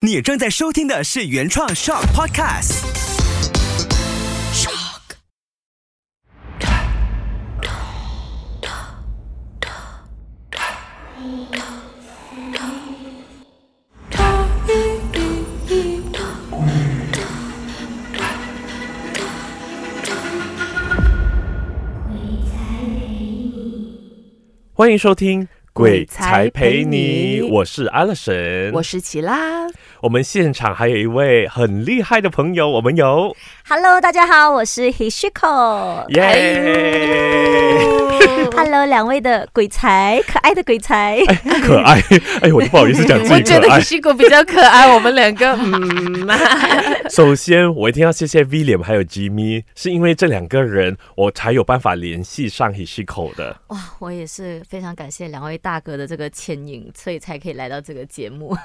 你正在收听的是原创 Shock Podcast。欢迎收听《鬼才陪陪你》，你我是阿乐神。我是齐拉。我们现场还有一位很厉害的朋友，我们有。Hello，大家好，我是 Hishiko。耶，Hello，两位的鬼才，可爱的鬼才。可爱。哎，我都不好意思讲自我觉得 Hishiko 比较可爱，我们两个 嗯，首先，我一定要谢谢 William 还有 Jimmy，是因为这两个人，我才有办法联系上 Hishiko 的。哇，我也是非常感谢两位大哥的这个牵引，所以才可以来到这个节目。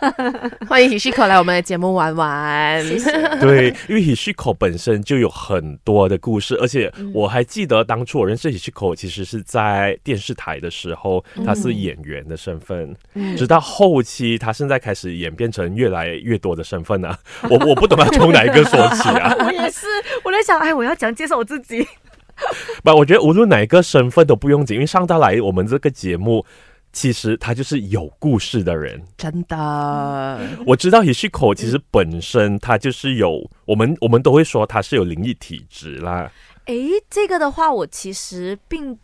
欢迎 Hishiko 来我们的节目玩玩。谢谢。对，因为 Hishiko 本身就有很多的故事，而且我还记得当初我认识 Hishiko 其实是在电视台的时候，他是演员的身份，直到后期他现在开始演变成越来越多的身份啊，我我不懂要从哪一个说起啊。我也是，我在想，哎，我要讲介绍我自己。不，我觉得无论哪一个身份都不用紧，因为上到来我们这个节目。其实他就是有故事的人，真的，我知道 Hishiko 其实本身他就是有，我们我们都会说他是有灵异体质啦。诶，这个的话，我其实并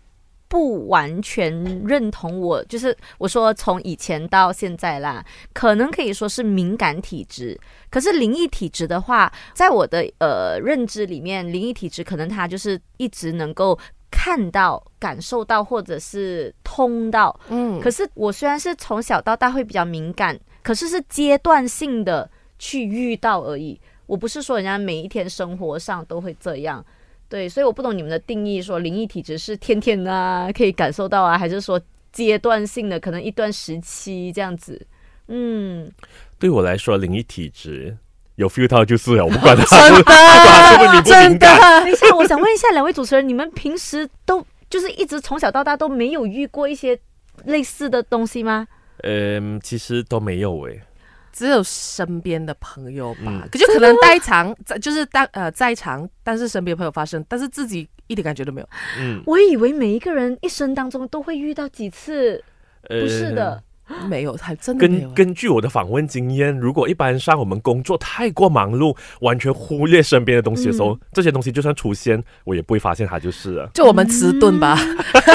不完全认同我。就是我说从以前到现在啦，可能可以说是敏感体质。可是灵异体质的话，在我的呃认知里面，灵异体质可能他就是一直能够看到、感受到，或者是通到。嗯，可是我虽然是从小到大会比较敏感，可是是阶段性的去遇到而已。我不是说人家每一天生活上都会这样，对，所以我不懂你们的定义，说灵异体质是天天啊可以感受到啊，还是说阶段性的，可能一段时期这样子？嗯，对我来说，灵异体质有 feel 到就是了，我 不管他真是不管他是不是敏不真敏感。等一下，我想问一下两位主持人，你们平时都就是一直从小到大都没有遇过一些类似的东西吗？嗯，其实都没有诶。只有身边的朋友吧嗯，可就可能在场，在就是当呃在场，但是身边朋友发生，但是自己一点感觉都没有。嗯，我以为每一个人一生当中都会遇到几次，呃不是的。没有，还真的没有根。根据我的访问经验，如果一般上我们工作太过忙碌，完全忽略身边的东西的时候，这些东西就算出现，我也不会发现它就是了。就我们迟钝吧，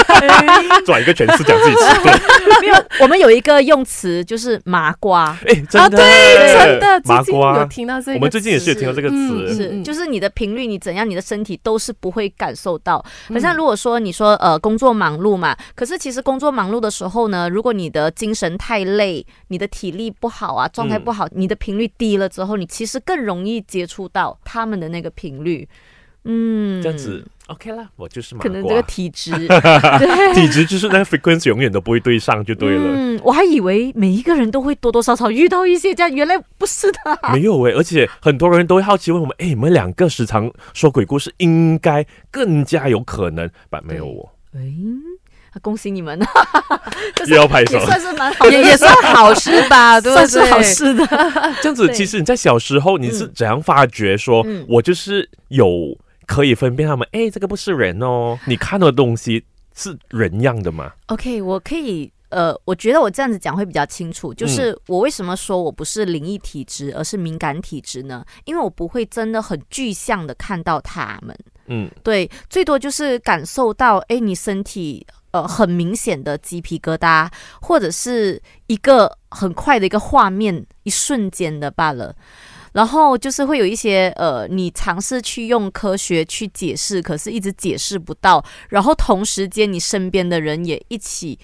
转一个全是讲自己迟钝，没有，我们有一个用词就是麻瓜，哎，真的，真的，麻瓜。听到这个，我们最近也是有听到这个嗯词，是就是你的频率，你怎样，你的身体都是不会感受到。好像如果说你说呃工作忙碌嘛，可是其实工作忙碌的时候呢，如果你的精神太累，你的体力不好啊，状态不好，你的频率低了之后，你其实更容易接触到他们的那个频率。嗯，这样子 OK 啦，我就是。可能这个体质。体质就是那个 frequency 永远都不会对上就对了。嗯，我还以为每一个人都会多多少少遇到一些这样，原来不是的。没有诶，而且很多人都会好奇问我们，哎，你们两个时常说鬼故事，应该更加有可能，但没有我，哎，恭喜你们，这 又要拍手也。算是蛮好，也也算好事吧，对不对？算是好事的。这样子，其实你在小时候你是怎样发觉说，嗯我就是有可以分辨他们，哎，这个不是人哦，你看到的东西是人样的吗？OK，我可以。呃，我觉得我这样子讲会比较清楚，就是我为什么说我不是灵异体质，而是敏感体质呢？因为我不会真的很具象的看到他们，嗯，对，最多就是感受到，哎，你身体呃很明显的鸡皮疙瘩，或者是一个很快的一个画面，一瞬间的罢了。然后就是会有一些呃，你尝试去用科学去解释，可是一直解释不到。然后同时间你身边的人也一起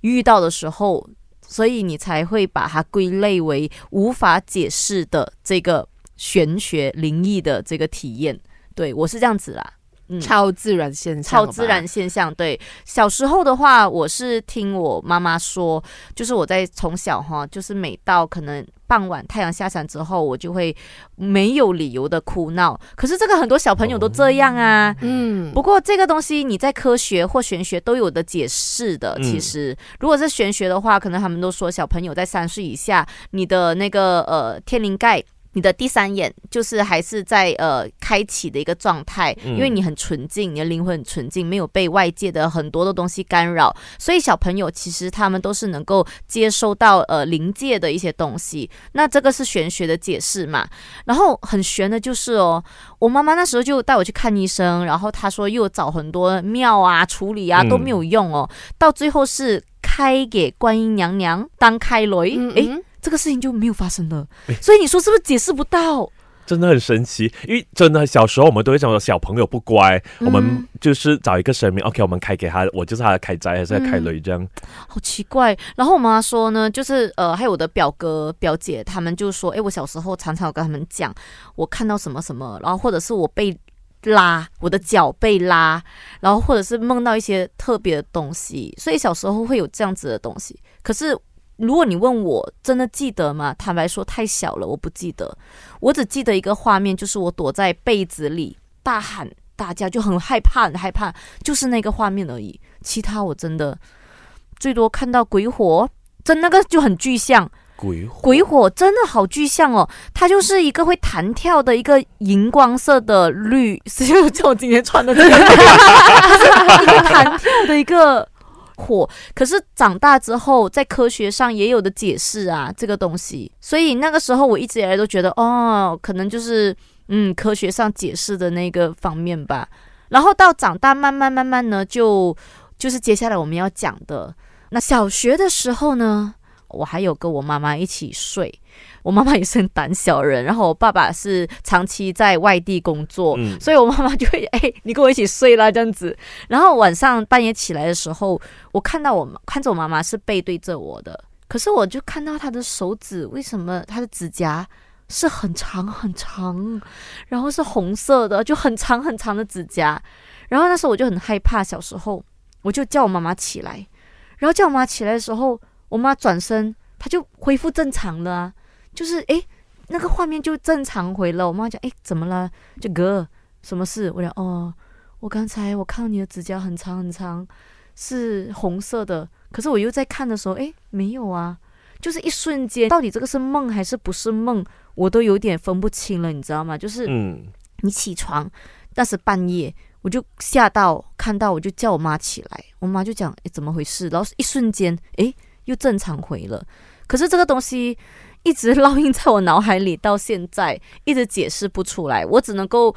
遇到的时候，所以你才会把它归类为无法解释的这个玄学灵异的这个体验。对我是这样子啦。嗯超自然现象，超自然，现象。对，小时候的话，我是听我妈妈说，就是我在从小哈，就是每到可能傍晚太阳下山之后，我就会没有理由的哭闹。可是这个很多小朋友都这样啊。嗯，不过这个东西你在科学或玄学都有的解释的。嗯其实，如果是玄学的话，可能他们都说小朋友在三岁以下，你的那个呃天灵盖。你的第三眼就是还是在呃开启的一个状态，嗯因为你很纯净，你的灵魂很纯净，没有被外界的很多的东西干扰，所以小朋友其实他们都是能够接收到呃灵界的一些东西。那这个是玄学的解释嘛？然后很玄的就是哦，我妈妈那时候就带我去看医生，然后她说又找很多庙啊处理啊嗯都没有用哦，到最后是开给观音娘娘当开雷，诶，嗯嗯这个事情就没有发生了。所以你说是不是解释不到？真的很神奇，因为真的小时候我们都会讲说小朋友不乖，我们嗯就是找一个神明，OK，我们开给他，我就是他的开斋还是开雷这样。好奇怪。然后我妈妈说呢，就是呃，还有我的表哥表姐，他们就说，诶，我小时候常常有跟他们讲，我看到什么什么，然后或者是我被拉，我的脚被拉，然后或者是梦到一些特别的东西，所以小时候会有这样子的东西。可是如果你问我真的记得吗？坦白说太小了，我不记得。我只记得一个画面，就是我躲在被子里大喊大叫，就很害怕，很害怕，就是那个画面而已。其他我真的最多看到鬼火，真那个就很具象。鬼火鬼火真的好具象哦，它就是一个会弹跳的一个荧光色的绿，就像我今天穿的这个，一个弹跳的一个火。可是长大之后，在科学上也有的解释啊，这个东西。所以那个时候我一直以来都觉得，哦，可能就是嗯科学上解释的那个方面吧。然后到长大，慢慢慢慢呢，就就是接下来我们要讲的。那小学的时候呢，我还有跟我妈妈一起睡。我妈妈也是很胆小人，然后我爸爸是长期在外地工作，嗯所以我妈妈就会 哎、你跟我一起睡啦这样子。然后晚上半夜起来的时候，我看到我看着我妈妈是背对着我的，可是我就看到她的手指，为什么她的指甲是很长很长，然后是红色的，就很长很长的指甲。然后那时候我就很害怕，小时候我就叫我妈妈起来，然后叫我妈起来的时候，我妈转身，她就恢复正常了、啊，就是诶，那个画面就正常回了。我妈讲诶，怎么了？就哥，什么事？我讲哦，我刚才我看到你的指甲很长很长，是红色的，可是我又在看的时候，诶，没有啊，就是一瞬间，到底这个是梦还是不是梦，我都有点分不清了，你知道吗？就是嗯，你起床，但是半夜，我就吓到，看到我就叫我妈起来，我妈就讲，诶，怎么回事？然后一瞬间，诶，又正常回了。可是这个东西一直烙印在我脑海里，到现在一直解释不出来，我只能够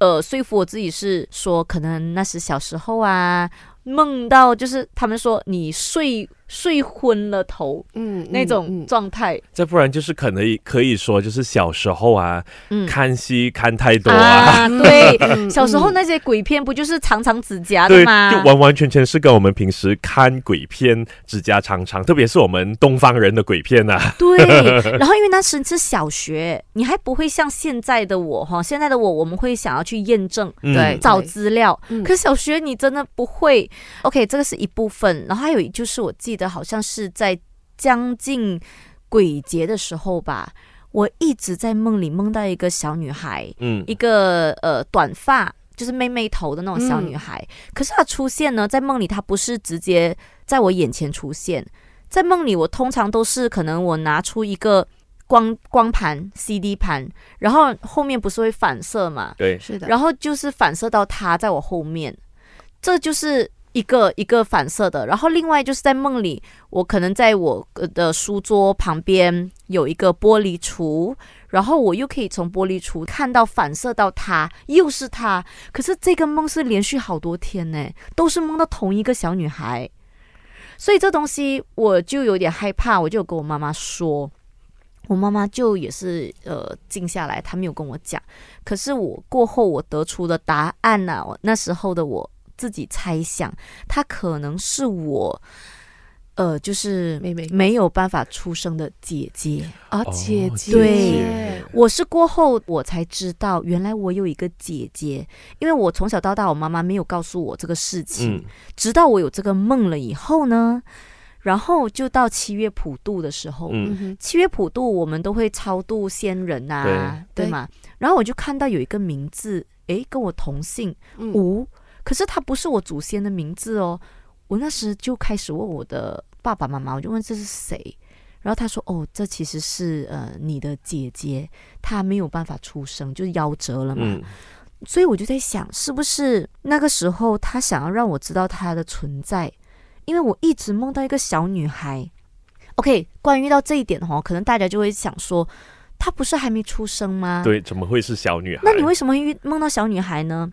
呃说服我自己是说，可能那是小时候啊，梦到就是他们说你睡睡昏了头嗯那种嗯状态，再不然就是可能可以说就是小时候啊，嗯。看戏看太多啊，啊，对，嗯小时候嗯那些鬼片不就是长长指甲的对，吗？就完完全全是跟我们平时看鬼片指甲长长，特别是我们东方人的鬼片呐，对，然后因为那时是小学，你还不会像现在的我哈，现在的我我们会想要去验证。嗯对找资料，嗯可是小学你真的不会。OK，这个是一部分，然后还有就是我记得好像是在将近鬼节的时候吧，我一直在梦里梦到一个小女孩，嗯一个呃短发，就是妹妹头的那种小女孩。可是她出现呢，在梦里她不是直接在我眼前出现，在梦里我通常都是可能我拿出一个光光盘 CD 盘，然后后面不是会反射嘛，对，是的，然后就是反射到她在我后面，这就是。一个一个反射的，然后另外就是在梦里，我可能在我的书桌旁边有一个玻璃橱，然后我又可以从玻璃橱看到反射到他，又是他。可是这个梦是连续好多天呢，都是梦到同一个小女孩，所以这东西我就有点害怕，我就跟我妈妈说。我妈妈就也是呃静下来，她没有跟我讲。可是我过后我得出的答案呢、我那时候的我自己猜想，她可能是我，呃，就是妹妹。没有办法出生的姐姐。啊，哦姐姐，对我是过后我才知道，原来我有一个姐姐，因为我从小到大，我妈妈没有告诉我这个事情，嗯。直到我有这个梦了以后呢，然后就到七月普渡的时候，嗯，哼，七月普渡我们都会超度仙人啊，对。对吗？然后我就看到有一个名字，诶，跟我同姓嗯。吴，可是他不是我祖先的名字哦。我那时就开始问我的爸爸妈妈，我就问这是谁，然后他说：“哦，这其实是呃你的姐姐，她没有办法出生，就是夭折了嘛。嗯，所以我就在想，是不是那个时候他想要让我知道她的存在？因为我一直梦到一个小女孩。OK，关于到这一点哦，可能大家就会想说，她不是还没出生吗？。对，怎么会是小女孩？那你为什么遇梦到小女孩呢？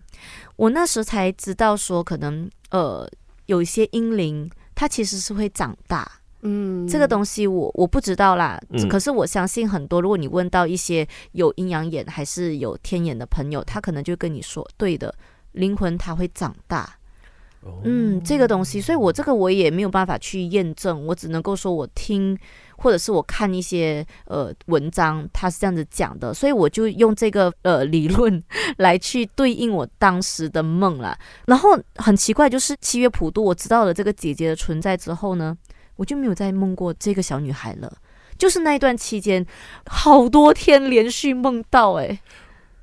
我那时才知道说，可能呃有一些婴灵，她其实是会长大。嗯这个东西我我不知道啦，嗯可是我相信很多，如果你问到一些有阴阳眼还是有天眼的朋友，他可能就跟你说，对的，灵魂它会长大。哦嗯，这个东西，所以我这个我也没有办法去验证，我只能够说我听或者是我看一些呃文章，它是这样子讲的，所以我就用这个呃理论 来去对应我当时的梦啦。然后很奇怪，就是七月普渡，我知道了这个姐姐的存在之后呢，我就没有再梦过这个小女孩了。就是那一段期间，好多天连续梦到、欸，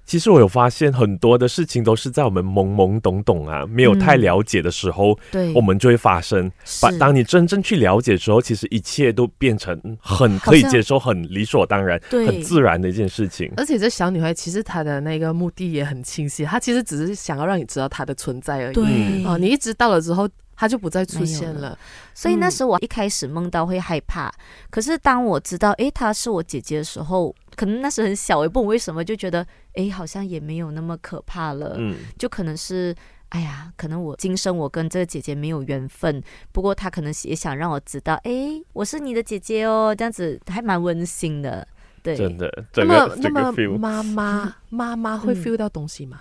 其实我有发现很多的事情都是在我们懵懵懂懂啊，没有太嗯了解的时候，对，我们就会发生。把当你真正去了解之后，其实一切都变成很可以接受、很理所当然、很自然的一件事情。而且这小女孩其实她的那个目的也很清晰，她其实只是想要让你知道她的存在而已。对嗯哦，你一知道了之后，她就不再出现了。所以那嗯时候我一开始梦到会害怕，可是当我知道诶她是我姐姐的时候，可能那时很小，也不懂为什么就觉得哎好像也没有那么可怕了，嗯，就可能是。哎呀，可能我今生我跟这个姐姐没有缘分，不过她可能也想让我知道，哎，我是你的姐姐哦，这样子还蛮温馨的。对，真的，那么那个整个么妈妈妈妈会嗯 feel 到东西吗？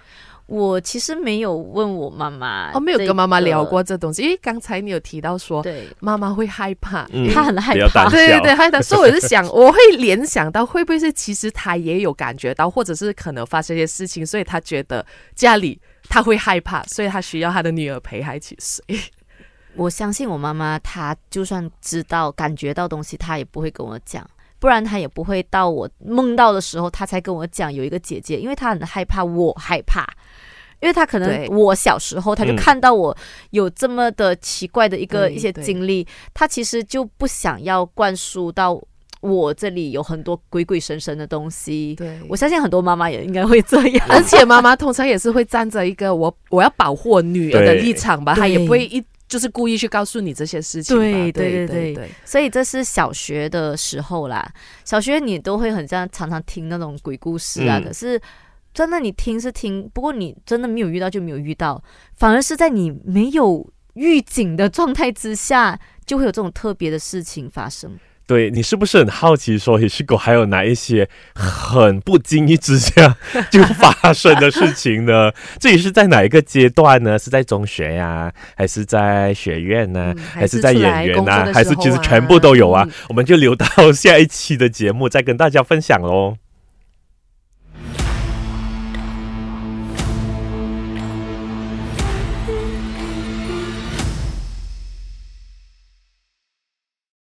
我其实没有问我妈妈，哦，没有跟妈妈聊。过这东西，因为刚才你有提到说对，妈妈会害怕，嗯她很害怕对对，害怕。所以我就想，我会联想到会不会是其实她也有感觉到，或者是可能发生一些事情，所以她觉得家里她会害怕，所以她需要她的女儿陪她一起睡。我相信我妈妈，她就算知道、感觉到东西，她也不会跟我讲，不然他也不会到我梦到的时候，他才跟我讲有一个姐姐，因为他很害怕我害怕，因为他可能我小时候，他就嗯。看到我有这么的奇怪的一个一些经历，他其实就不想要灌输到我这里有很多鬼鬼神神的东西。对。我相信很多妈妈也应该会这样，而且妈妈通常也是会站着一个我我要保护我女儿的立场吧，她也不会一就是故意去告诉你这些事情吧。对对对对对对所以这是小学的时候啦，小学你都会很像常常听那种鬼故事啊，嗯可是真的你听是听，不过你真的没有遇到就没有遇到，反而是在你没有预警的状态之下，就会有这种特别的事情发生。对你是不是很好奇说，也是狗还有哪一些很不经意之下 就发生的事情呢？这里是在哪一个阶段呢？是在中学呀、还是在学院呢？嗯还是在演员呢、还是其实全部都有啊？嗯我们就留到下一期的节目再跟大家分享喽。